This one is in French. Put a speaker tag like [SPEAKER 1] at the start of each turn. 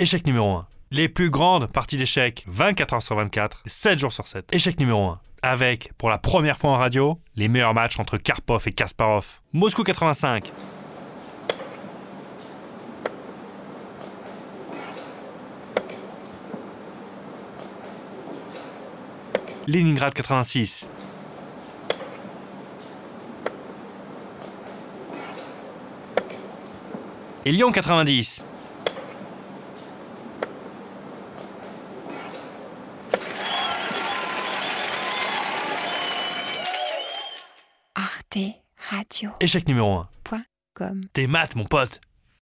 [SPEAKER 1] Échec numéro 1. Les plus grandes parties d'échecs, 24 heures sur 24, 7 jours sur 7. Échec numéro 1. Avec, pour la première fois en radio, les meilleurs matchs entre Karpov et Kasparov. Moscou 85. Leningrad 86. Et Lyon 90.
[SPEAKER 2] Arte Radio.
[SPEAKER 1] Échec numéro 1.
[SPEAKER 2] Point com.
[SPEAKER 1] Tes maths, mon pote.